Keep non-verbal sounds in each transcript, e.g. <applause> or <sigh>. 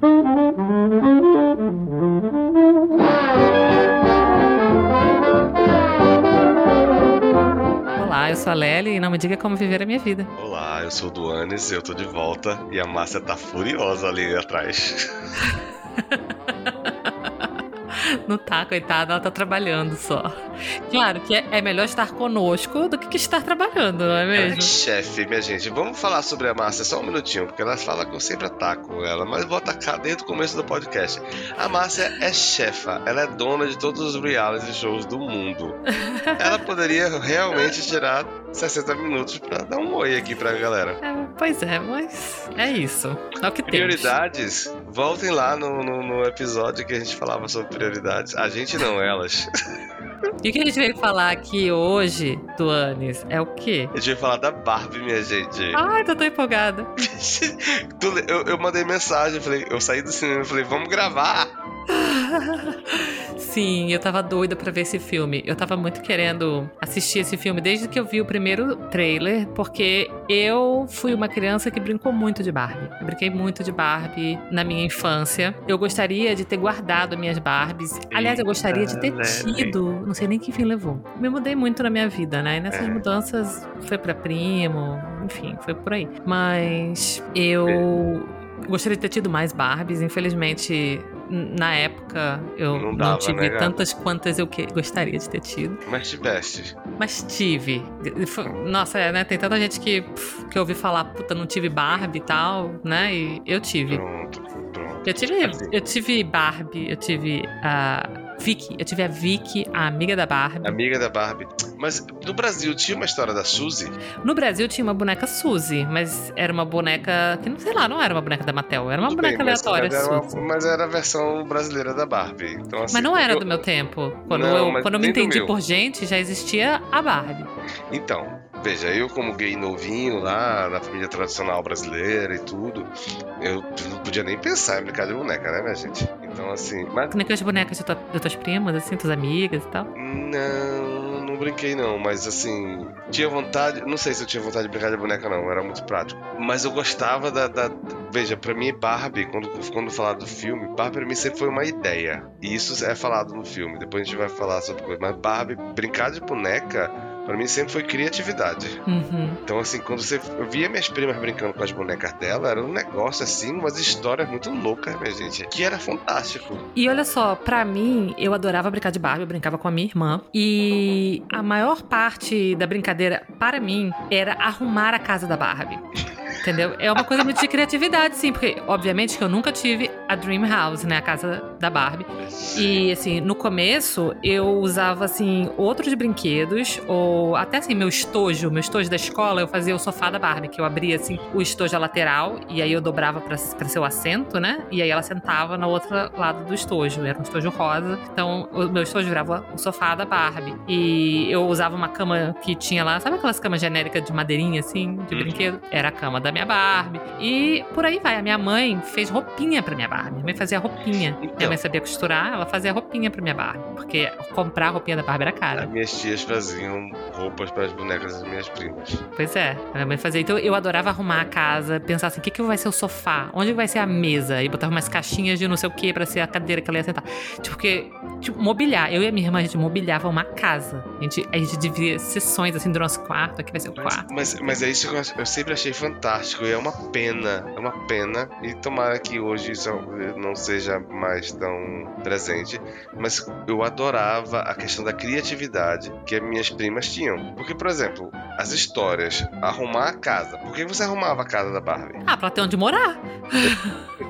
Olá, eu sou a Lely e não me diga como viver a minha vida. Olá, eu sou o Duanes, eu tô de volta e a Márcia tá furiosa ali atrás. <laughs> Não tá, coitada, ela tá trabalhando só. Claro que é, é melhor estar conosco do que estar trabalhando, não é Ela é mesmo? chefe, minha gente. Vamos falar sobre a Márcia só um minutinho, porque ela fala que eu sempre ataco ela, mas vou atacar desde o começo do podcast. A Márcia é chefa, ela é dona de todos os reality shows do mundo. <laughs> Ela poderia realmente tirar 60 minutos pra dar um oi aqui pra galera. É, pois é, mas é isso. É o que tem. Prioridades, voltem lá no, no, no episódio que a gente falava sobre prioridades. A gente não, elas. E o que a gente veio falar aqui hoje, Duanes, é o quê? A gente vai falar da Barbie, minha gente. Ai, tô tão empolgada. <laughs> Eu, eu mandei mensagem, eu falei, eu saí do cinema e falei, vamos gravar. Sim, eu tava doida pra ver esse filme. Eu tava muito querendo assistir esse filme desde que eu vi o primeiro trailer, porque eu fui uma criança que brincou muito de Barbie. Eu brinquei muito de Barbie na minha infância. Eu gostaria de ter guardado minhas Barbies. Aliás, eu gostaria de ter tido. Não sei nem que fim levou. Me mudei muito na minha vida, né? E nessas É. mudanças foi pra primo, enfim, foi por aí. Mas eu. Gostaria de ter tido mais Barbies, infelizmente na época eu Não não, dava, tive né, gata? tantas quantas eu que- gostaria de ter tido, Mas tiveste. mas tive. Nossa, é, né? Tem tanta gente que, que ouvi falar, puta, não tive Barbie e tal, né? E eu tive. Pronto, pronto. Eu tive, Assim. eu tive Barbie, eu tive a Vicky, eu tive a Vicky, a amiga da Barbie. Amiga da Barbie. Mas no Brasil tinha uma história da Suzy. No Brasil tinha uma boneca Suzy, mas era uma boneca que não sei lá, não era uma boneca da Mattel, era uma Tudo boneca bem, aleatória mas, era Suzy. uma- mas era a versão brasileira da Barbie. Então, assim, Mas não era eu- do meu tempo. Quando, Não, eu, quando eu me entendi por gente, já existia a Barbie. Então, veja, eu como gay novinho lá, na família tradicional brasileira e tudo, eu não podia nem pensar em brincar de boneca, né, minha gente? Então, assim, mas Que nem aquelas bonecas de tua- das tuas primas, assim, tuas amigas e tal. Não, não brinquei não, mas assim, tinha vontade, não sei se eu tinha vontade de brincar de boneca não, era muito prático. Mas eu gostava da, da- veja, pra mim Barbie, quando, quando falar do filme, Barbie pra mim sempre foi uma ideia. E isso é falado no filme, depois a gente vai falar sobre coisa. Mas Barbie, brincar de boneca, pra mim sempre foi criatividade. Uhum. Então assim, quando você via minhas primas brincando com as bonecas dela, era um negócio assim, umas histórias muito loucas, minha gente, que era fantástico. E olha só, pra mim, eu adorava brincar de Barbie, eu brincava com a minha irmã. E a maior parte da brincadeira, para mim, era arrumar a casa da Barbie. <laughs> Entendeu? É uma coisa muito de criatividade, sim, porque, obviamente, que eu nunca tive a Dream House, né? A casa da Barbie. E, assim, no começo, eu usava, assim, outros brinquedos, ou até, assim, meu estojo, meu estojo da escola, eu fazia o sofá da Barbie, que eu abria, assim, o estojo lateral, e aí eu dobrava ser o assento, né? E aí ela sentava no outro lado do estojo, era um estojo rosa. Então, o meu estojo virava o sofá da Barbie. E eu usava uma cama que tinha lá, sabe aquelas camas genéricas de madeirinha, assim, de Uhum. brinquedo? Era a cama da minha Barbie. E por aí vai. A minha mãe fez roupinha pra minha Barbie. Minha mãe fazia roupinha. Minha Então. mãe sabia costurar, ela fazia roupinha pra minha Barbie. Porque comprar a roupinha da Barbie era As cara. minhas tias faziam roupas para as bonecas das minhas primas. Pois é, a minha mãe fazia. Então eu adorava arrumar a casa, pensar assim: o que, que vai ser o sofá? Onde vai ser a mesa? E botava umas caixinhas de não sei o que pra ser a cadeira que ela ia sentar. Tipo, porque, tipo, mobiliar. Eu e a minha irmã, a gente mobiliava uma casa. A gente, a gente dividia sessões assim do nosso quarto. Aqui vai ser o quarto. mas, mas é isso que eu, eu sempre achei fantástico. E é uma pena, é uma pena. E tomara que hoje isso não seja mais tão presente. Mas eu adorava a questão da criatividade que as minhas primas tinham. Porque, por exemplo, as histórias, arrumar a casa. Por que você arrumava a casa da Barbie? Ah, pra ter onde morar.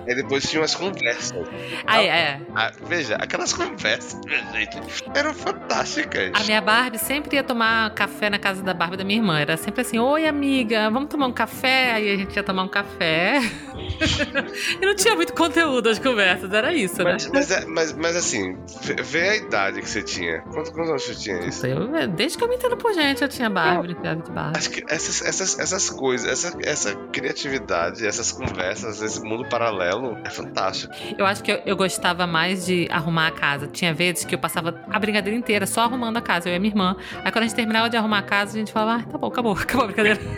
Aí depois tinham as conversas. Aí, é. Ah, veja, aquelas conversas, minha gente, eram fantásticas. A minha Barbie sempre ia tomar café na casa da Barbie da minha irmã. Era sempre assim: Oi, amiga, vamos tomar um café? Aí a gente ia tomar um café. <laughs> e não tinha muito conteúdo as conversas, era isso, né? Mas, mas, é- mas, mas assim, vê, a idade que você tinha. Quantos, quantos anos você tinha isso? Eu- desde que eu me entendo por gente, eu tinha Barbie, brincava de Barbie. Acho que essas, essas, essas coisas, essa, essa criatividade, essas conversas, esse mundo paralelo é fantástico. Eu acho que eu, eu gostava mais de arrumar a casa. Tinha vezes que eu passava a brincadeira inteira só arrumando a casa, eu e a minha irmã. Aí quando a gente terminava de arrumar a casa, a gente falava, ah, tá bom, acabou, <laughs> acabou a brincadeira. <laughs>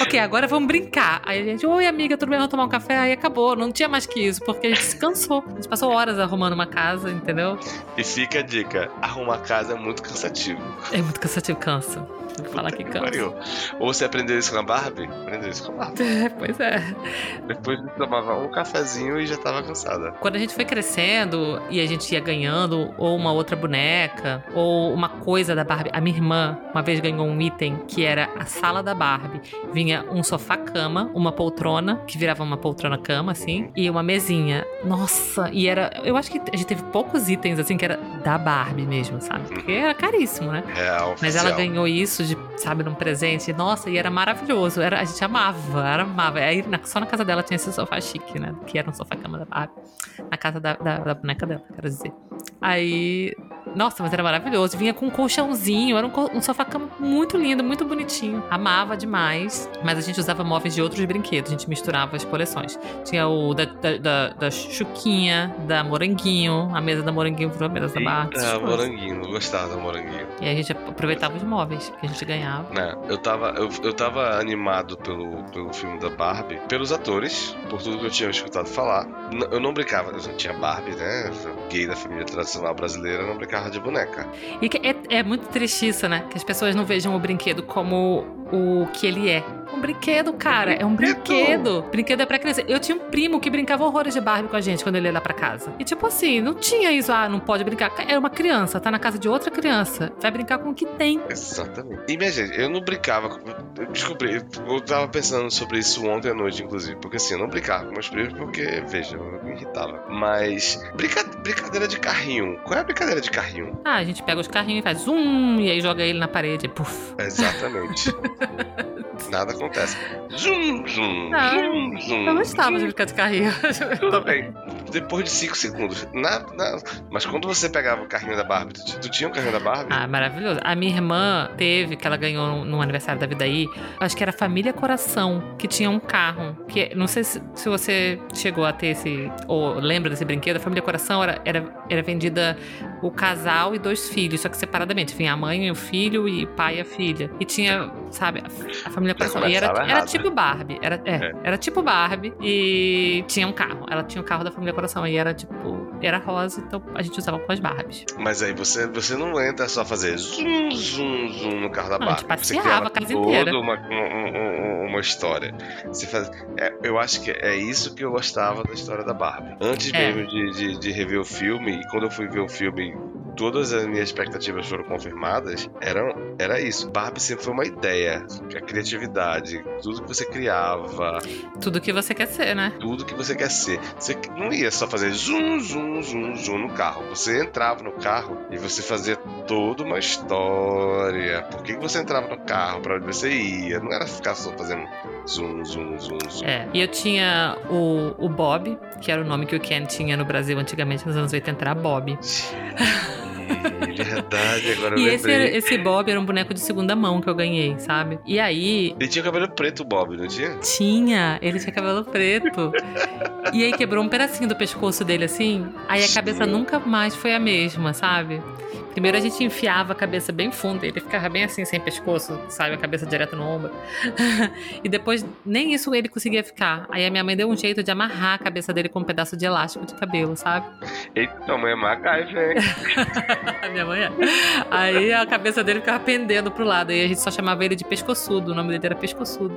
ok, agora vamos brincar. Aí a gente, oi amiga, tudo bem? Vamos tomar um café? Aí acabou, não tinha mais que isso, porque a gente se cansou. A gente passou horas arrumando uma casa, entendeu? E fica a dica: arrumar casa é muito cansativo. É muito cansativo, cansa. Vou falar que cansa. Pariu. Ou você aprendeu isso com a Barbie? Aprendeu isso com a Barbie. <laughs> É, pois é. Depois tomava um cafezinho e já tava cansada. Quando a gente foi crescendo e a gente ia ganhando ou uma outra boneca ou uma coisa da Barbie, a minha irmã uma vez ganhou um item que era a sala da Barbie. Vinha um sofá-cama, uma poltrona, que virava uma poltrona-cama, assim, e uma mesinha. Nossa, e era. Eu acho que a gente teve poucos itens, assim, que era da Barbie mesmo, sabe? Porque era caríssimo, né? Real. Mas ela ganhou isso de, sabe, num presente. Nossa, e era maravilhoso. Era, a gente amava, era amava. Aí na- só na casa dela tinha esse sofá chique, né? Que era um sofá-cama da Barbie. Na casa da, da, da boneca dela, quero dizer. Aí. Nossa, mas era maravilhoso. Vinha com um colchãozinho, era um, um sofá-cama muito lindo, muito bonitinho. Amava demais. Mas a gente usava móveis de outros brinquedos, a gente misturava as coleções. Tinha o da, da, da, da Chuquinha, da Moranguinho, a mesa da Moranguinho virou a mesa da Barbie. essas Ah, moranguinho, eu gostava do moranguinho. E a gente aproveitava os móveis que a gente ganhava. Né, eu tava, eu, eu tava animado pelo, pelo filme da Barbie, pelos atores, por tudo que eu tinha escutado falar. Eu não brincava, eu não tinha Barbie, né? Gay da família tradicional brasileira, não brincava de boneca. E é, é muito triste isso, né? Que as pessoas não vejam o brinquedo como o que ele é. Um brinquedo, cara. É um Brinquedo. brinquedo. É pra criança. Eu tinha um primo que brincava horrores de Barbie com a gente quando ele ia lá pra casa. E tipo assim, não tinha isso, ah, não pode brincar. Era uma criança, tá na casa de outra criança. Vai brincar com o que tem. Exatamente. E minha gente, eu não brincava. Eu descobri, eu tava pensando sobre isso ontem à noite, inclusive. Porque assim, eu não brincava com meus primos porque, veja, eu me irritava. Mas, brinca, brincadeira de carrinho. Qual é a brincadeira de carrinho? Ah, a gente pega os carrinhos e faz zoom, e aí joga ele na parede. E puf. Exatamente. <laughs> Nada acontece. Zum, zum, Ah, zum, zum. Eu gostava de brincar de carrinho. <laughs> Tudo bem. Depois de 5 segundos. Na, na- Mas quando você pegava o carrinho da Barbie, tu, tu tinha um carrinho da Barbie? Ah, maravilhoso. A minha irmã teve, que ela ganhou no, no aniversário da vida aí, acho que era Família Coração, que tinha um carro. Que não sei se, se você chegou a ter esse. ou lembra desse brinquedo. A Família Coração era, era, era vendida o casal e dois filhos, só que separadamente. Vinha a mãe e o filho, e o pai e a filha. E tinha, sabe, a, a Família Coração. E era, era errado. tipo Barbie. Era, é, É. era tipo Barbie. E tinha um carro. Ela tinha o carro da Família Coração. E era tipo. Era rosa, então a gente usava com as Barbies. Mas aí você, você não entra só fazer zoom, zoom, zoom no carro da Não, a gente Barbie. Você passeava a casa toda inteira. Uma, um- um- uma história. Você faz, é, eu acho que é isso que eu gostava da história da Barbie. Antes É. mesmo de, de, de rever o filme, e quando eu fui ver o filme, todas as minhas expectativas foram confirmadas, era, era isso. Barbie sempre foi uma ideia. A criatividade, tudo que você criava, Tudo que você quer ser, né? tudo que você quer ser. Você não ia só fazer zoom, zoom, zoom, zoom no carro. Você entrava no carro e você fazia toda uma história. Por que que você entrava no carro? Pra onde você ia? Não era ficar só fazendo zoom, zoom, zoom, zoom. É. E eu tinha o, o Bob, que era o nome que o Ken tinha no Brasil antigamente, nos anos 80, era Bob. <laughs> Verdade, agora eu E esse, era- lembrei. esse Bob era um boneco de segunda mão que eu ganhei, sabe? E aí, Ele tinha cabelo preto, Bob, não tinha? tinha, ele tinha cabelo preto. <laughs> E aí quebrou um pedacinho do pescoço dele assim. Aí a cabeça Sim. nunca mais foi a mesma, sabe? Primeiro a gente enfiava a cabeça bem fundo, ele ficava bem assim, sem pescoço, sabe? A cabeça direto no ombro. <laughs> e depois nem isso ele conseguia ficar. Aí a minha mãe deu um jeito de amarrar a cabeça dele com um pedaço de elástico de cabelo, sabe? Eita, tua mãe é MacGyver, hein? A <laughs> minha mãe é. Aí a cabeça dele ficava pendendo pro lado. E a gente só chamava ele de pescoçudo. O nome dele era pescoçudo.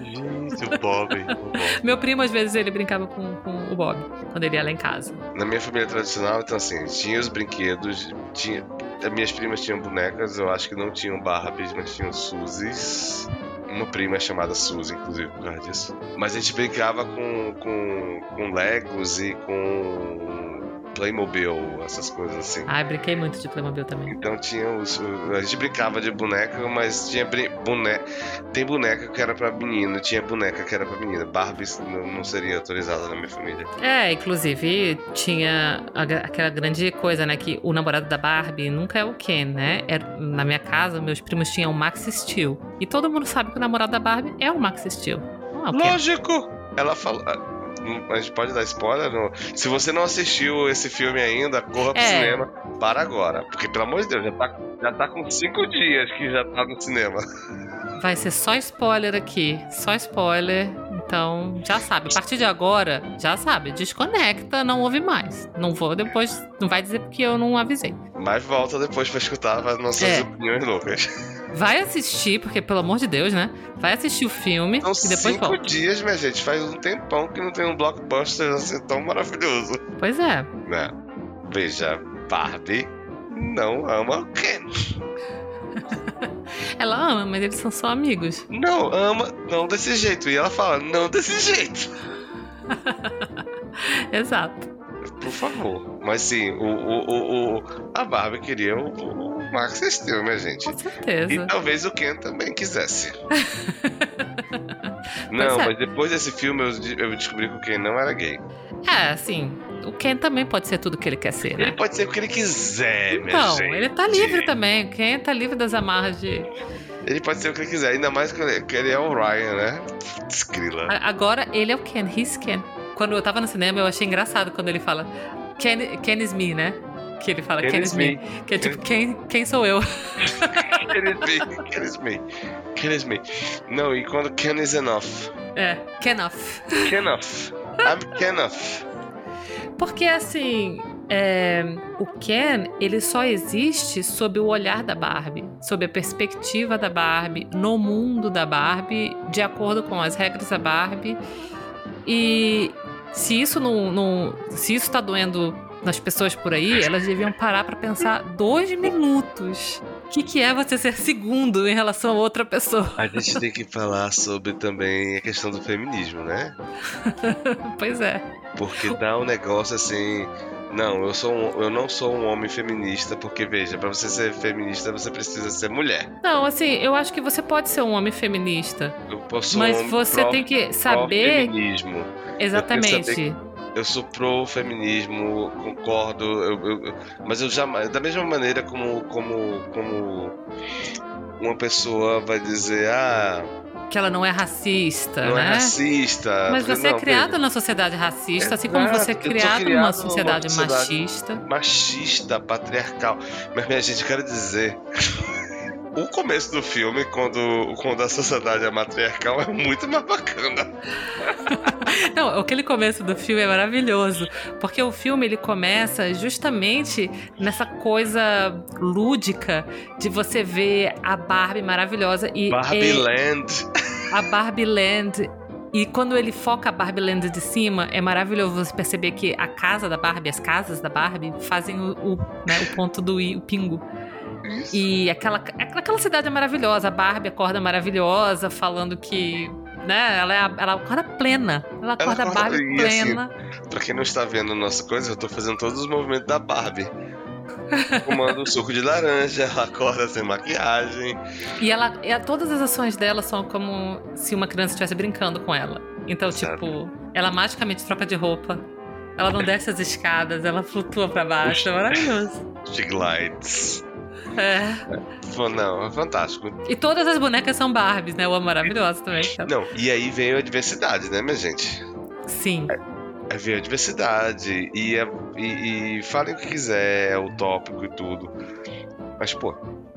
Gente, o Bob, o Bob. Meu primo, às vezes, ele brincava com, com o Bob, quando ele ia lá em casa. Na minha família tradicional, então assim, tinha os brinquedos, tinha. As minhas primas tinham bonecas, eu acho que não tinham Barbies, mas tinham Suzies. Uma prima chamada Suzy, inclusive, por causa disso. Mas a gente brincava com, com, com Legos e com Playmobil, essas coisas assim. Ah, brinquei muito de Playmobil também. Então tinha os. A gente brincava de boneca, mas tinha boneca. Tem boneca que era pra menino, tinha boneca que era pra menina. Barbie não, não seria autorizada na minha família. É, inclusive, tinha aquela grande coisa, né? Que o namorado da Barbie nunca é o Ken, né? Era- na minha casa, meus primos tinham o Max Steel. E todo mundo sabe que o namorado da Barbie é o Max Steel. Não é o Ken. Lógico! Ela falou. A gente pode dar spoiler? Não? Se você não assistiu esse filme ainda, corra pro É. cinema. Para agora. Porque, pelo amor de Deus, já tá, já tá com cinco dias que já tá no cinema. <laughs> Vai ser só spoiler aqui. Só spoiler. Então, já sabe. A partir de agora, já sabe. Desconecta, não ouve mais. Não vou depois. Não vai dizer porque eu não avisei. Mas volta depois pra escutar as nossas É. opiniões loucas. Vai assistir, porque pelo amor de Deus, né? Vai assistir o filme São e depois cinco volta. dias, minha gente. Faz um tempão que não tem um blockbuster assim tão maravilhoso. Pois é. Né? Veja, Barbie não ama o Ken. <laughs> Ela ama, mas eles são só amigos. Não ama, não desse jeito. E ela fala, não desse <laughs> jeito. Exato. Por favor. Mas sim, o, o, o, o- a Barbie queria o, o Max Steel, minha gente. Com E certeza. talvez o Ken também quisesse. <laughs> não, é. mas depois desse filme eu, eu descobri que o Ken não era gay. É, assim, o Ken também pode ser tudo que ele quer ser, Ele né? pode ser o que ele quiser, minha Então, gente. ele tá livre também. O Ken tá livre das amarras de. Ele pode ser o que ele quiser, ainda mais que ele, ele é o Ryan, né? Desgrila. Agora ele é o Ken, he's Ken. Quando eu tava no cinema, eu achei engraçado quando ele fala Ken, Ken is me, né? Que ele fala Ken, is me. Que é tipo, quem, quem sou eu? <laughs> Is me. Is me. Is me. Não, e quando Ken is enough. É, Kenough. Kenough. I'm Kenough. Porque assim, é, o Ken, ele só existe sob o olhar da Barbie, sob a perspectiva da Barbie, no mundo da Barbie, de acordo com as regras da Barbie. E se isso não, não se isso tá doendo nas pessoas por aí, elas deviam parar pra pensar dois minutos. O que, que é você ser segundo em relação a outra pessoa? A gente tem que falar sobre também a questão do feminismo, né? <laughs> pois é. Porque dá um negócio assim. Não, eu, sou um- eu não sou um homem feminista, porque veja, pra você ser feminista você precisa ser mulher. Não, assim, eu acho que você pode ser um homem feminista. Eu posso Mas um homem você pró- tem que saber exatamente. Eu sou pro-feminismo, concordo, eu- eu- mas eu jamais. Da mesma maneira como, como, como uma pessoa vai dizer, ah, Que ela não é racista, não né? é racista. Mas você não, é criado veja, na sociedade racista, assim como você é criado criado numa numa sociedade sociedade- machista. Machista, patriarcal. Mas, minha gente, eu quero dizer. <laughs> O começo do filme, quando, quando a sociedade é matriarcal, é muito mais bacana. <laughs> Não, aquele começo do filme é maravilhoso, porque o filme ele começa justamente nessa coisa lúdica de você ver a Barbie maravilhosa e Barbie é- Land. a Barbie Land. E quando ele foca a Barbie Land de cima, é maravilhoso você perceber que a casa da Barbie, as casas da Barbie, fazem o, o, né, o ponto do i, o pingo. E aquela, aquela cidade é maravilhosa. A Barbie acorda maravilhosa, falando que. Né, ela, é a- ela acorda plena. Ela acorda a acorda- Barbie assim, plena. Pra quem não está vendo a nossa coisa, eu tô fazendo todos os movimentos da Barbie. <laughs> Fumando um suco de laranja, ela acorda sem maquiagem. E ela, e todas as ações dela são como se uma criança estivesse brincando com ela. Então, Certo. tipo, ela magicamente troca de roupa. Ela não desce as escadas, ela flutua pra baixo. É maravilhoso. She glides. É. Não, é fantástico. E todas as bonecas são Barbies, né? Uma maravilhosa também. então. Não, e aí veio a diversidade, né, minha gente? Sim. Aí veio a diversidade. E, é- e, e falem o que quiser, é utópico e tudo. Mas, pô,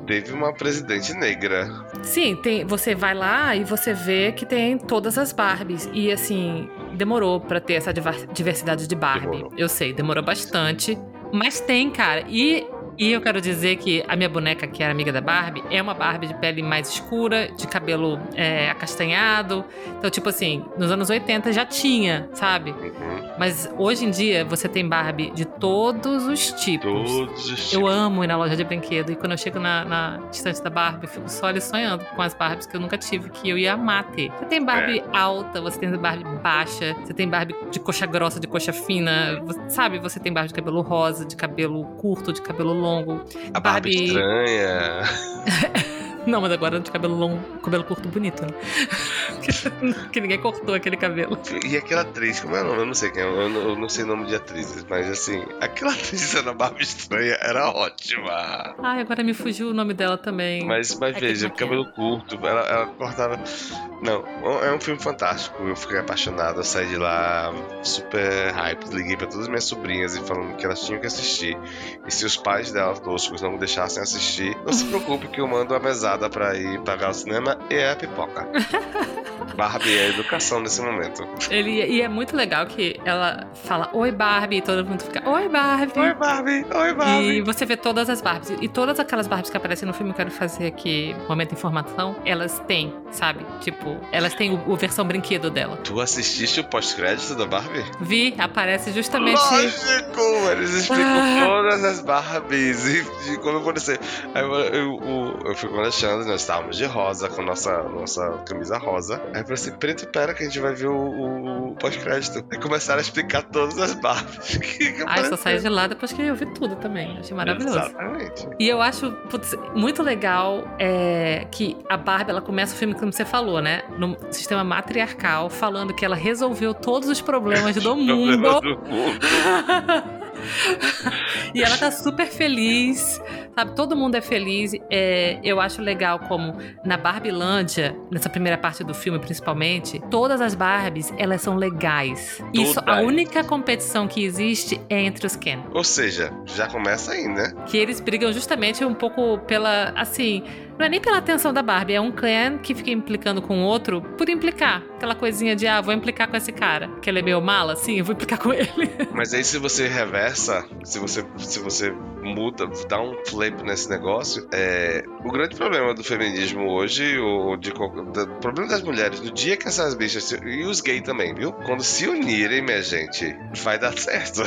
teve uma presidente negra. Sim, tem, você vai lá e você vê que tem todas as Barbies. E assim, demorou pra ter essa diversidade de Barbie. Demorou. Eu sei, demorou bastante. Mas tem, cara. E, e eu quero dizer que a minha boneca, que era amiga da Barbie, é uma Barbie de pele mais escura, de cabelo é, acastanhado. Então, tipo assim, nos anos 80 já tinha, sabe? Uhum. Mas hoje em dia você tem Barbie de todos os tipos. Todos os Eu tipos. amo ir na loja de brinquedo. E quando eu chego na, na estante da Barbie, eu fico só ali sonhando com as Barbies que eu nunca tive, que eu ia amar ter. Você tem Barbie alta, você tem Barbie baixa, você tem Barbie de coxa grossa, de coxa fina. você- sabe, você tem Barbie de cabelo rosa, de cabelo curto, de cabelo longo. A Barbie, Barbie- estranha. Não, mas agora de cabelo longo, cabelo curto bonito, né? que, <laughs> que ninguém cortou aquele cabelo. E aquela atriz, como é o nome? Eu não sei quem é, eu não, eu não sei o nome de atrizes, mas assim, aquela <laughs> atriz da Barbie estranha era ótima. Ai, agora me fugiu o nome dela também. Mas, mas É veja, cabelo curto, ela, ela cortava. Não, é um filme fantástico. Eu fiquei apaixonado, eu saí de lá super hype. Liguei pra todas as minhas sobrinhas e falando que elas tinham que assistir. E se os pais delas toscos não me deixassem assistir, não se preocupe que eu mando a mesada chamada pra ir pagar o cinema <laughs> é a pipoca. Barbie é educação nesse momento. Ele, e é muito legal que ela fala Oi Barbie e todo mundo fica Oi Barbie. Oi Barbie, oi Barbie. E você vê todas as Barbies. E todas aquelas Barbies que aparecem no filme, eu quero fazer aqui momento de informação, elas têm, sabe? Tipo, elas têm o, o versão brinquedo dela. Tu assististe o pós-crédito da Barbie? Vi, aparece justamente. Lógico! Eles explicam Ah. todas as Barbies e de como acontecer. Aí eu, eu, eu, eu fui com o Alexandre, nós estávamos de rosa, com nossa, nossa camisa rosa. Aí eu falei assim: Preto, pera que a gente vai ver o, o- o pós-crédito. Aí começaram a explicar todas as Barbies. que, que Ah, eu só saí de lá depois que eu vi tudo também. Achei maravilhoso. Exatamente. E eu acho putz, muito legal é, que a Barbie ela começa o filme, como você falou, né? No sistema matriarcal, falando que ela resolveu todos os problemas do <laughs> mundo. Problema do mundo. <laughs> <laughs> e ela tá super feliz, sabe? Todo mundo é feliz. É, eu acho legal como na Barbilândia, nessa primeira parte do filme principalmente, todas as Barbies, elas são legais. Isso, a única competição que existe é entre os Ken. Ou seja, já começa aí, né? Que eles brigam justamente um pouco pela, assim, não é nem pela atenção da Barbie, é um Ken que fica implicando com o outro por implicar. Aquela coisinha de, ah, vou implicar com esse cara, que ele é meio mala, assim, eu vou implicar com ele. <laughs> Mas aí se você reversa, se você, se você muda, dá um flip nesse negócio, é, o grande problema do feminismo hoje, ou de o problema das mulheres, no dia que essas bichas, e os gays também, viu? Quando se unirem, minha gente, vai dar <laughs> certo.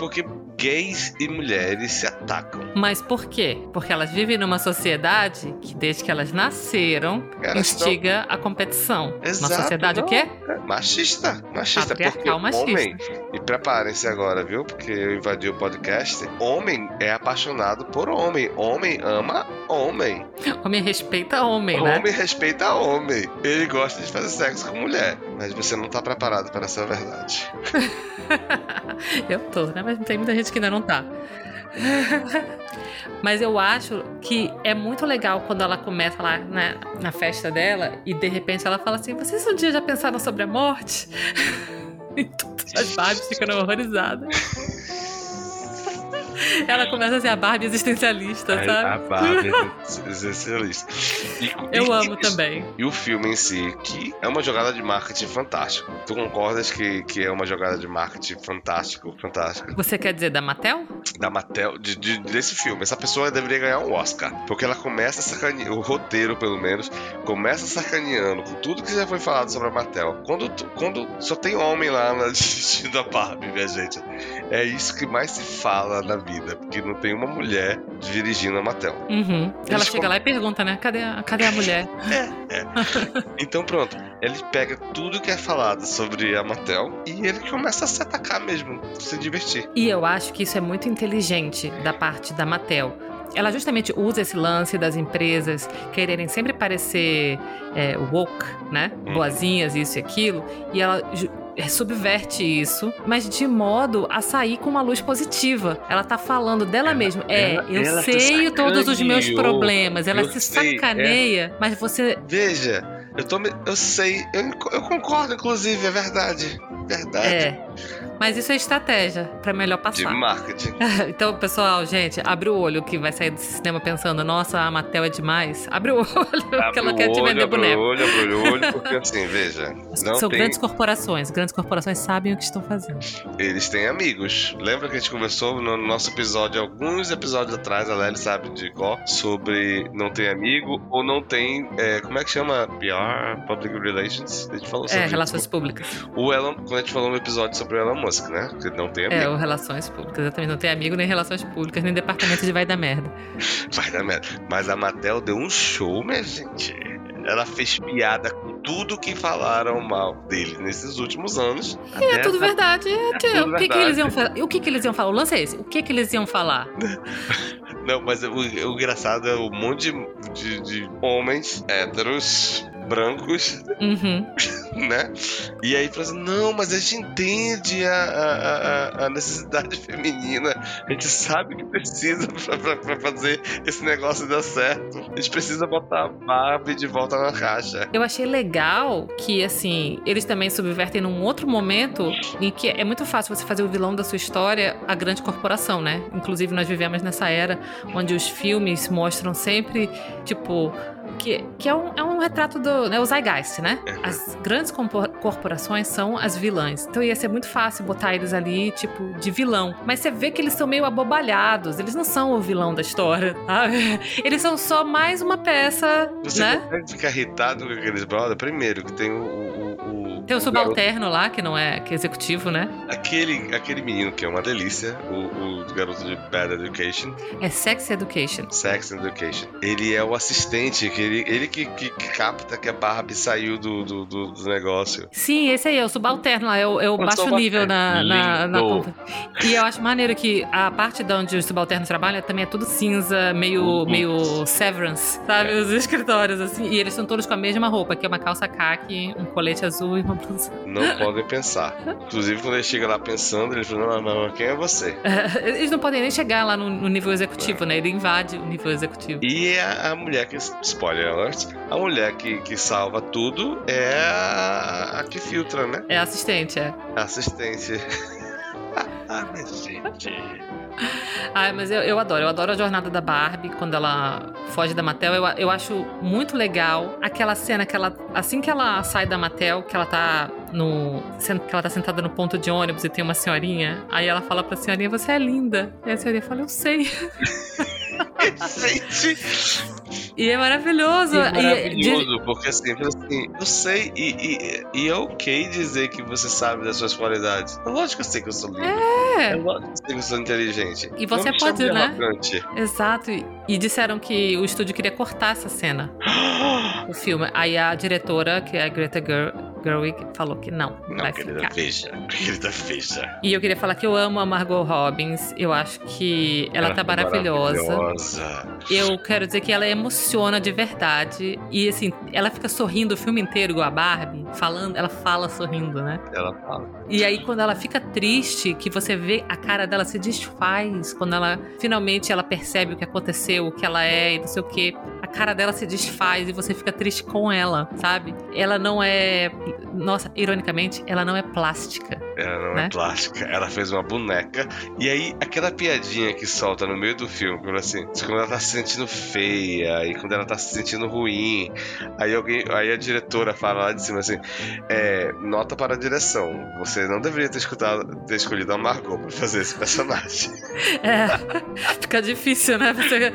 Porque gays e mulheres se atacam. Mas por quê? Porque elas vivem numa sociedade que, desde que elas nasceram, Elas instiga a competição. Exato, uma sociedade não. o quê? Machista, machista. Porque Patriarcal machista. homem, e preparem-se agora, viu? Porque eu invadi o podcast. Homem é apaixonado por homem. Homem ama homem. Homem respeita homem, né? Homem respeita homem. Ele gosta de fazer sexo com mulher. Mas você não tá preparado para essa verdade. <laughs> Eu tô, né? Mas tem muita gente que ainda não tá. <laughs> Mas eu acho que é muito legal quando ela começa lá na, na festa dela e de repente ela fala assim: Vocês um dia já pensaram sobre a morte? <laughs> E todas as Barbies ficam horrorizadas. Ela começa a ser a Barbie existencialista, A sabe? Barbie é existencialista. E- Eu e- amo e- também. E o filme em si, que é uma jogada de marketing fantástico. Tu concordas que, que é uma jogada de marketing fantástico, fantástico? Você quer dizer da Mattel? Da Mattel, de, de- desse filme. Essa pessoa deveria ganhar um Oscar. Porque ela começa sacaneando, o roteiro pelo menos, começa sacaneando com tudo que já foi falado sobre a Mattel. Quando, quando só tem homem lá na <laughs> dirigindo a Barbie, minha gente. É isso que mais se fala na vida. Porque não tem uma mulher dirigindo a Mattel. Uhum. Ela chega com- lá e pergunta, né? Cadê a, cadê a mulher? <laughs> Então pronto, ele pega tudo que é falado sobre a Mattel e ele começa a se atacar mesmo, se divertir. E eu acho que isso é muito inteligente da parte da Mattel. Ela justamente usa esse lance das empresas quererem sempre parecer é, woke, né? Uhum. Boazinhas, isso e aquilo. E ela é, subverte isso, mas de modo a sair com uma luz positiva. Ela tá falando dela Ela- mesma. É, ela- eu ela sei todos os meus problemas. Ela se sei, é. sacaneia, mas você. Veja, eu tô eu sei, eu, eu concordo inclusive, é verdade. Verdade. É. Mas isso é estratégia pra melhor De passar. marketing. <laughs> Então, pessoal, gente, abre o olho que vai sair desse cinema pensando, nossa, a Mattel é demais. Abre o <laughs> olho, que ela Abre quer o te olho, vender abre boneco. o olho, abre o olho, porque assim, veja, São tem, grandes corporações. Grandes corporações sabem o que estão fazendo. eles têm amigos. Lembra que a gente conversou no nosso episódio, alguns episódios atrás, a Lely sabe de qual, sobre não ter amigo ou não tem, é, como é que chama? PR, Public Relations? A gente falou sobre É, relações públicas. O Elon, quando a gente falou no episódio sobre o Elon Musk, né? Que não tem É, amigo. ou relações públicas. Exatamente. Não tem amigo, nem relações públicas, nem departamento de vai dar merda. <laughs> Vai dar merda. Mas a Mattel deu um show, minha gente. Ela fez piada com tudo que falaram mal dele nesses últimos anos. É tudo verdade. É, tudo o que, que verdade. eles iam falar? O que, que eles iam falar? O lance é esse. O que, que eles iam falar? <laughs> Não, mas o, o engraçado é um monte de, de- de homens héteros brancos, Uhum. <laughs> né? E aí fala assim, não, mas a gente entende a, a, a- a necessidade <laughs> feminina, a gente sabe que precisa <laughs> pra fazer esse negócio dar certo. A gente precisa botar a Barbie de volta na caixa. Eu achei legal que, assim, eles também subvertem num outro momento em que é muito fácil você fazer o vilão da sua história a grande corporação, né? Inclusive, nós vivemos nessa era onde os filmes mostram sempre, tipo. Que, que é, um, é um retrato do. Né, o Zeitgeist, né? As grandes corporações são as vilãs. Então ia ser muito fácil botar eles ali, tipo, de vilão. Mas você vê que eles são meio abobalhados. Eles não são o vilão da história, <laughs> sabe? Eles são só mais uma peça, Você né? consegue ficar irritado com aqueles brother? Primeiro, que tem o. o, o- Tem o subalterno lá, que não é que é executivo, né? garoto- aquele, aquele menino que é uma delícia, o, o garoto de Bad Education, É Sex Education. Sex Education. Ele é o assistente, que ele, ele que, que, que capta que a Barbie saiu do, do, do, do negócio. Sim, esse aí é o subalterno lá, é o, é o O baixo subalterno. nível na, na, na Lindo. E eu acho maneiro que a parte de onde os subalternos trabalham também é tudo cinza, meio, Uhum. meio severance, sabe? Os escritórios, assim. E eles são todos com a mesma roupa, que é uma calça khaki, um colete azul e uma blusa. Não podem pensar. Inclusive, quando ele chega lá pensando, ele fala: Não, não, quem é você? É, Eles não podem nem chegar lá no, no nível executivo, né? Ele invade o nível executivo. E a, a mulher que. Spoiler alert. A mulher que, que salva tudo é a, a que filtra, né? É assistente, é. Assistente. <laughs> ah, minha gente. Ai, mas eu, eu adoro. Eu adoro a jornada da Barbie quando ela foge da Mattel. Eu, eu acho muito legal aquela cena que ela. Assim que ela sai da Mattel, que ela tá no. Que ela tá sentada no ponto de ônibus e tem uma senhorinha. Aí ela fala pra senhorinha, você é linda. E a senhorinha fala, eu sei. <laughs> gente! E é maravilhoso. É E- maravilhoso, porque assim, assim, eu sei, e, e, e é ok dizer que você sabe das suas qualidades. É lógico que eu sei que eu sou lindo. É. É lógico que eu sei que eu sou inteligente. E você Não pode, né? arrogante. Exato. E, e disseram que o estúdio queria cortar essa cena. O filme. Aí a diretora, que é a Greta Ger Gerwig, falou que não, Não, vai querida, ficar. veja. <laughs> Querida, veja. E eu queria falar que eu amo a Margot Robbins. Eu acho que ela, tá foi maravilhosa. maravilhosa. Eu quero dizer que ela emociona de verdade. E assim, ela fica sorrindo o filme inteiro, igual a Barbie, falando, ela fala sorrindo, né? Ela fala. E aí, quando ela fica triste, que você vê a cara dela se desfaz, quando ela finalmente ela percebe o que aconteceu, o que ela é e não sei o que, a cara dela se desfaz e você fica triste com ela, sabe? Ela não é. Nossa, ironicamente, ela não é plástica. Ela não Né? é plástica. Ela fez uma boneca. E aí, aquela piadinha que solta no meio do filme, quando, assim, quando ela tá se sentindo feia e quando ela tá se sentindo ruim. Aí alguém. Aí a diretora fala lá de cima assim: é, nota para a direção. Você não deveria ter escutado, ter escolhido a Margot pra fazer esse personagem. <laughs> É. Fica difícil, né? Você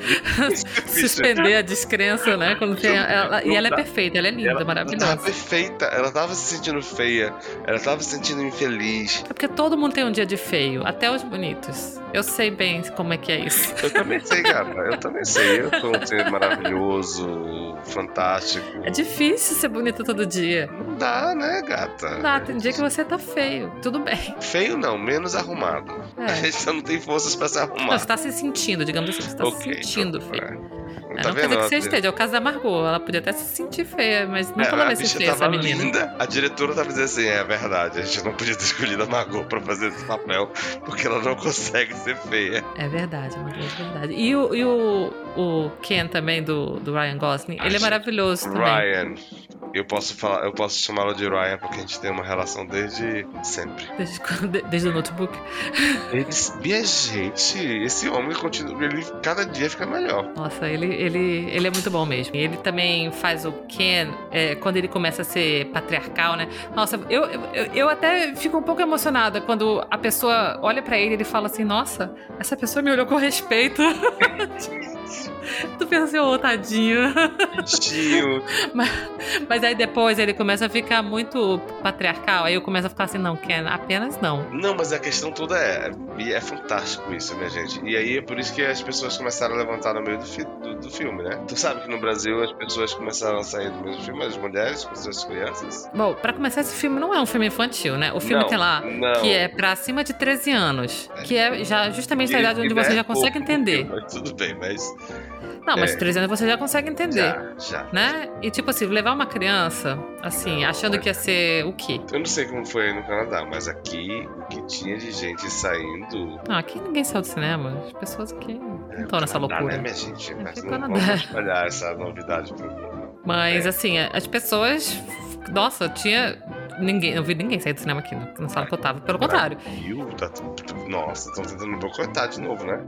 <laughs> suspender a descrença, né? Quando tem ela, e ela é perfeita, ela é linda, Ela tava maravilhosa. perfeita, ela tava se sentindo feia, ela tava se sentindo infeliz. É porque todo mundo tem um dia de feio, até os bonitos. Eu sei bem como é que é isso. Eu também sei, gata, eu também sei. Eu sou um ser maravilhoso, fantástico. É difícil ser bonita todo dia. Não dá, né, gata? Não dá, tem dia que você tá feio. Tudo bem. Feio não, menos arrumado. A É. <laughs> gente só não tem forças pra se Não, arrumar. você tá se sentindo, digamos assim, você tá se Ok, sentindo então, feio. é. É, Tá não quer vendo? dizer que você esteja. É o caso da Margot. Ela podia até se sentir feia, mas É, nunca ela vai ser bicha feia, essa menina. linda. A diretora tava dizendo assim: é verdade, a gente não podia ter escolhido a Margot pra fazer esse papel, porque ela não consegue ser feia. É verdade, Margot, é verdade. E o, e o, o Ken também, do, do Ryan Gosling, ele é maravilhoso também. Ryan. Eu posso falar, eu posso chamá-lo de Ryan porque a gente tem uma relação desde sempre. Desde, quando- desde o notebook. Eles, minha gente, esse homem continua, ele cada dia fica melhor. Nossa, ele, ele, ele é muito bom mesmo. Ele também faz o Ken é, quando ele começa a ser patriarcal, né? Nossa, eu, eu, eu até fico um pouco emocionada quando a pessoa olha pra ele e ele fala assim: Nossa, essa pessoa me olhou com respeito. <laughs> <laughs> tu pensa assim, ô, tadinho. Bichinho. <laughs> Mas aí depois ele começa a ficar muito patriarcal. Aí eu começo a ficar assim: Não, Ken, apenas não. Não, mas a questão toda é. E é fantástico isso, minha gente. E aí é por isso que as pessoas começaram a levantar no meio do, fi- do- do filme, né? Tu sabe que no Brasil as pessoas começaram a sair do meio do filme, as mulheres, as crianças. Bom, pra começar, esse filme não é um filme infantil, né? O filme Não, tem lá não. que é pra acima de 13 anos. Que é já justamente a idade onde você é já consegue pouco, entender. Mas tudo bem, mas. Não, mas É. 13 anos você já consegue entender. Já, já. Né? E tipo assim, levar uma criança, assim, Não, achando é. que ia ser o quê? Eu não sei como foi no Canadá, mas aqui o que tinha de gente saindo. Não, aqui ninguém saiu do cinema. As pessoas aqui não estão nessa Canadá, loucura. Né, minha gente? É, Mas não vamos espalhar essa novidade pro mundo. Mas É. assim, as pessoas. Nossa, tinha. Ninguém, eu vi ninguém sair do cinema aqui na, na sala que eu tava. Pelo contrário. Brasil, tá, nossa, estão tentando boicotar de novo, né?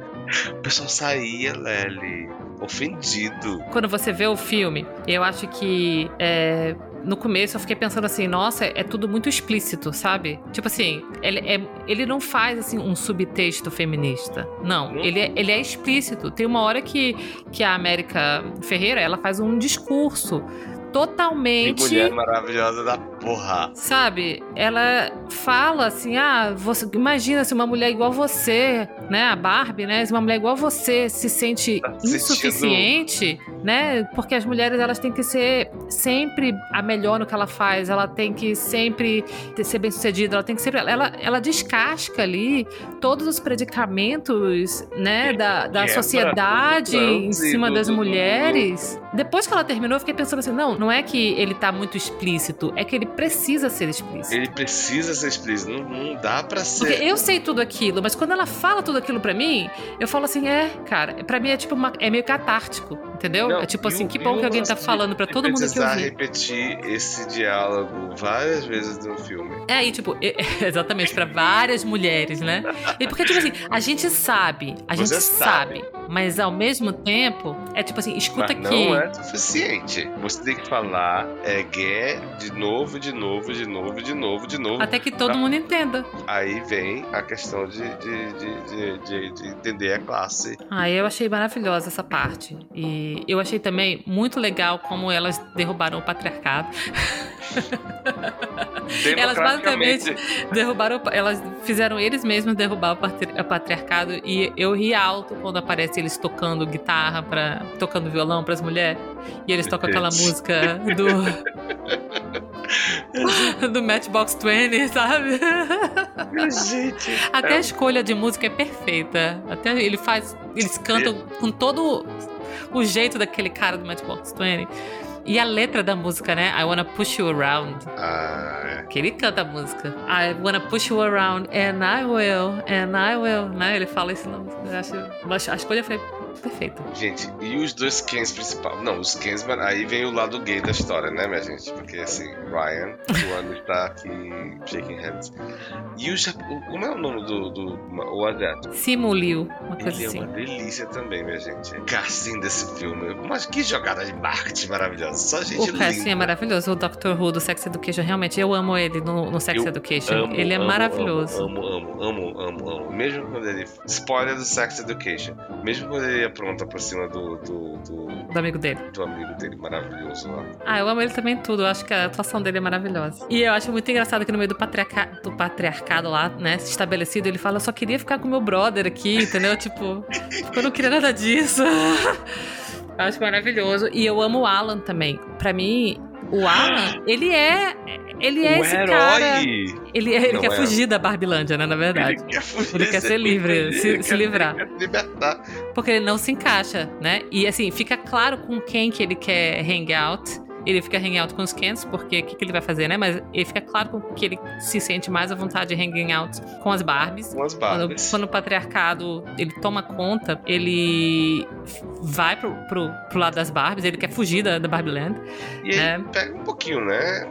O pessoal saía, Lely, ofendido. Quando você vê o filme, eu acho que. é, no começo eu fiquei pensando assim, nossa, é tudo muito explícito, sabe? Tipo assim, ele, é- ele não faz assim um subtexto feminista. Não, ele é, ele é explícito. Tem uma hora que, que a América Ferreira, ela faz um discurso Que totalmente mulher maravilhosa da porra. Sabe, ela fala assim: ah, você, imagina se uma mulher igual você, né, a Barbie, né, se uma mulher igual você se sente Tá insuficiente, né, porque as mulheres elas têm que ser sempre a melhor no que ela faz, ela tem que sempre ser bem sucedida, ela tem que sempre, ela, ela descasca ali todos os predicamentos, né, da, da sociedade em cima das mulheres. Depois que ela terminou, eu fiquei pensando assim: não, não é que ele tá muito explícito, é que ele precisa ser explícito. Ele precisa ser explícito, não, não dá pra Porque ser. eu sei tudo aquilo, mas quando ela fala tudo aquilo pra mim, eu falo assim: é, cara, pra mim é tipo uma, é meio catártico, entendeu? Não, é tipo assim: que bom que alguém tá falando pra de todo mundo que eu vi. repetir esse diálogo várias vezes no filme. É, e tipo, <laughs> exatamente, pra várias mulheres, né? E porque, tipo assim, a gente sabe, a gente sabe, sabe. mas ao mesmo tempo, é tipo assim, escuta Mas aqui. não é suficiente. Você tem que falar é gay de novo, de novo, de novo, de novo, de novo. Até que todo Tá. mundo entenda. Aí vem a questão de, de, de, de, de- de entender a classe. Ah, eu achei maravilhosa essa parte. E eu achei também muito legal como elas derrubaram o patriarcado. <laughs> Elas Democraticamente. Derrubaram, elas fizeram eles mesmos derrubar o patri- o patriarcado e eu ri alto quando aparece eles tocando guitarra para tocando violão para as mulheres e eles tocam aquela música do <laughs> do Matchbox 20, sabe? Gente, Até é a escolha de música é perfeita. Até ele faz. Eles cantam com todo o jeito daquele cara do Matchbox 20. E a letra da música, né? I wanna push you around. Ah, Que ele canta a música. I wanna push you around, and I will, and I will. Né? Ele fala isso na música. Acho, eu acho- a escolha foi perfeita. gente, e os dois Kens principais? Não, os Kens, aí vem o lado gay da história, né, minha gente? Porque assim, Ryan, o ano está aqui shaking hands. E o, Jap- o como é o nome do, do o asiático? Simu Liu, uma coisa Ele é assim. uma delícia também, minha gente. Casting desse filme. Mas que jogada de marketing maravilhosa. Só gente O casting é maravilhoso. O Dr. Who do Sex Education, realmente, eu amo ele no, no Sex Eu Education. Amo, ele é amo, maravilhoso. Amo, amo, amo, amo, amo. Mesmo quando ele. Spoiler do Sex Education. Mesmo quando ele apronta pra cima do, do, do, Do amigo dele. do amigo dele maravilhoso lá. Ah, eu amo ele também tudo. Eu acho que a atuação dele é maravilhosa. E eu acho muito engraçado que no meio do, patriarca... do patriarcado lá, né, estabelecido, ele fala: Eu só queria ficar com meu brother aqui, entendeu? <laughs> tipo, eu não queria nada disso. <laughs> eu acho maravilhoso. E eu amo o Alan também. Pra mim, o Alan, ele é. Ele é o esse herói! cara. Ele, ele Não quer é. fugir da Barbilândia, né? Na verdade. Ele quer fugir, Ele quer ser livre, se- <laughs> ele se quer- livrar. Ele quer se libertar. Porque ele não se encaixa, né? E assim, fica claro com quem que ele quer hang out. Ele fica hang out com os Kents, porque o que, que ele vai fazer, né? Mas ele fica claro que ele se sente mais à vontade de hanging out com as Barbies. Com as Quando, Barbies. quando o patriarcado ele toma conta, ele vai pro, pro, pro lado das Barbies, ele quer fugir da, da Barbieland. E ele né? pega um pouquinho, né?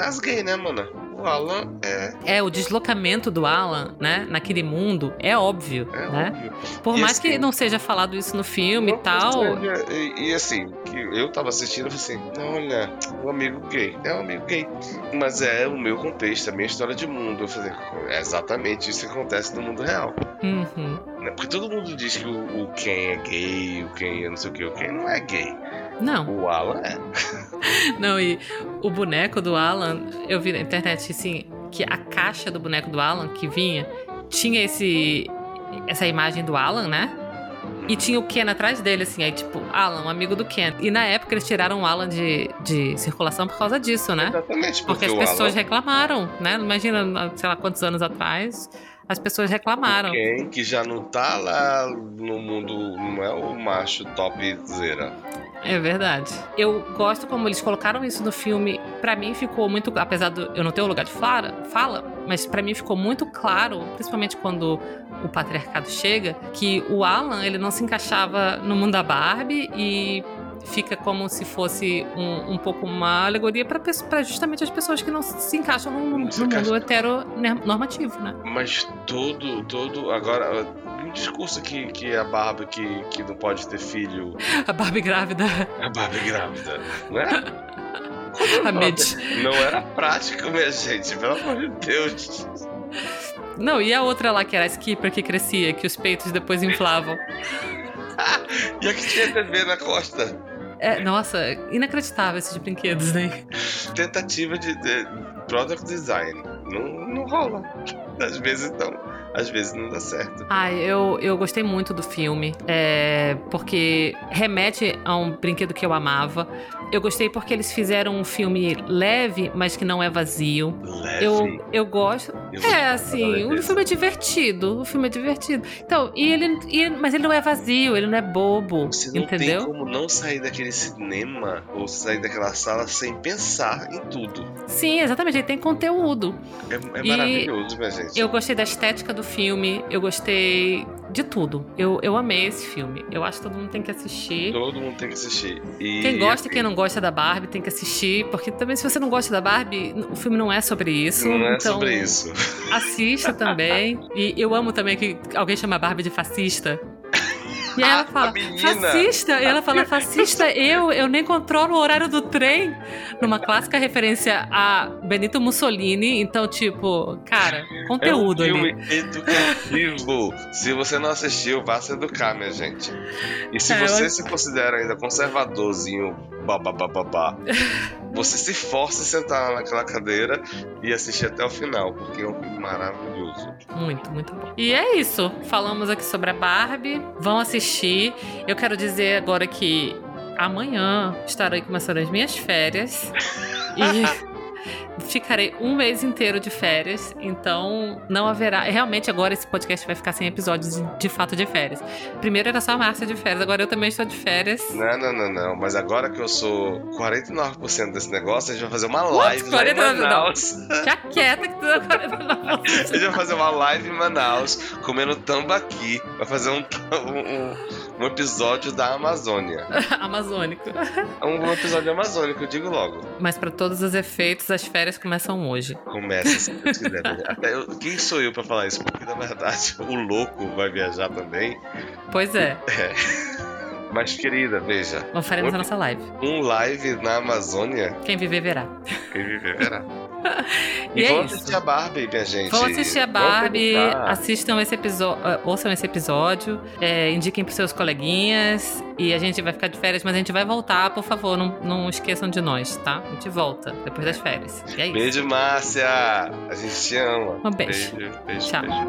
As gay, né, mano? O Alan é. É, o deslocamento do Alan, né, naquele mundo, é óbvio, É né? óbvio. Por E mais que assim, não seja falado isso no filme e tal, seja- E, e assim, que eu tava assistindo, eu falei assim, não, olha, o amigo gay, é um amigo gay. Mas é o meu contexto, a minha história de mundo. Eu falei, é exatamente isso que acontece no mundo real. uhum. né? Porque todo mundo diz que o, o Ken é gay, o Ken é não sei o que, o Ken não é gay. Não. O Alan é. Não, e o boneco do Alan, eu vi na internet, assim, que a caixa do boneco do Alan que vinha tinha esse essa imagem do Alan, né? E tinha o Ken atrás dele, assim, aí tipo, Alan, um amigo do Ken. E na época eles tiraram o Alan de, de circulação por causa disso, né? Exatamente, Porque porque, as pessoas Alan. reclamaram, né? Imagina, sei lá quantos anos atrás, as pessoas reclamaram. Quem que já não tá lá no mundo, não é o macho topzera. É verdade. Eu gosto como eles colocaram isso no filme. Pra mim ficou muito, apesar de eu não ter o lugar de fala, fala, mas pra mim ficou muito claro, principalmente quando o patriarcado chega, que o Alan ele não se encaixava no mundo da Barbie e fica como se fosse um, um pouco uma alegoria para justamente as pessoas que não se encaixam no, no se mundo heteronormativo, né? Mas todo, todo. Agora, um discurso que, que a Barbie que, que não pode ter filho. <laughs> A Barbie grávida, A Barbie grávida, né? <laughs> a Med. Não era prático, minha gente, pelo amor de Deus. Não, e a outra lá que era a Skipper que crescia, que os peitos depois <laughs> inflavam. E a que tinha TV na costa. É, nossa, inacreditável esses brinquedos, né? Tentativa de, de product design. Não, não rola. Às vezes não. Às vezes não dá certo. Ai, eu, eu gostei muito do filme, é, porque remete a um brinquedo que eu amava. Eu gostei porque eles fizeram um filme leve, mas que não é vazio. Leve. Eu, eu gosto. Eu É, assim, o filme é divertido. O filme é divertido. Então, e ele, e- mas ele não é vazio, ele não é bobo. Você não entendeu? tem como não sair daquele cinema ou sair daquela sala sem pensar em tudo. Sim, exatamente, ele tem conteúdo. É, é maravilhoso, minha gente. Eu gostei da estética do filme, eu gostei de tudo. Eu, eu amei esse filme. Eu acho que todo mundo tem que assistir. Todo mundo tem que assistir. E, Quem gosta e assim, quem não gosta da Barbie tem que assistir, porque também se você não gosta da Barbie, o filme não é sobre isso. Não é então sobre isso. assista também. <laughs> E eu amo também que alguém chama a Barbie de fascista. E ela fala, fascista? E ela fala, <laughs> fascista, eu, eu nem controlo o horário do trem. Numa clássica referência a Benito Mussolini. Então, tipo, cara, conteúdo é um filme ali. educativo. se você não assistiu, vá se educar, minha gente. E se É, eu você acho- se considera ainda conservadorzinho, babá, <laughs> você se force a sentar naquela cadeira e assistir até o final, porque é um filme maravilhoso. Muito, muito bom. E é isso. Falamos aqui sobre a Barbie. Vão assistir. Eu quero dizer agora que amanhã estarei começando as minhas férias. E. <laughs> Ficarei um mês inteiro de férias, então não haverá. Realmente agora esse podcast vai ficar sem episódios de, de fato de férias. Primeiro era só a Márcia de férias, agora eu também estou de férias. Não, não, não, não. Mas agora que eu sou 49% desse negócio, a gente vai fazer uma live em 49%? Não. Manaus. Já quieta que tu agora não A gente vai fazer uma live em Manaus, comendo tambaqui. Vai fazer um, um, um episódio da Amazônia. <laughs> Amazônico. Um episódio amazônico, eu digo logo. Mas para todos os efeitos, as férias começam hoje. Começa se Deus quiser. <laughs> né? Até eu- quem sou eu pra falar isso? Porque na verdade o louco vai viajar também. Pois é, Mas querida, veja, nós faremos a nossa live. um live na Amazônia, Quem viver verá. quem viver verá. E <laughs> E, é isso. assistir a Barbie, minha gente. Vão assistir a Barbie, assistam esse episódio, ouçam esse episódio, é, indiquem pros seus coleguinhas e a gente vai ficar de férias, mas a gente vai voltar, por favor, não, não esqueçam de nós, tá? A gente volta depois das férias. E é isso. Beijo, Márcia! A gente te ama. Um beijo. Beijo, beijo, Tchau. beijo.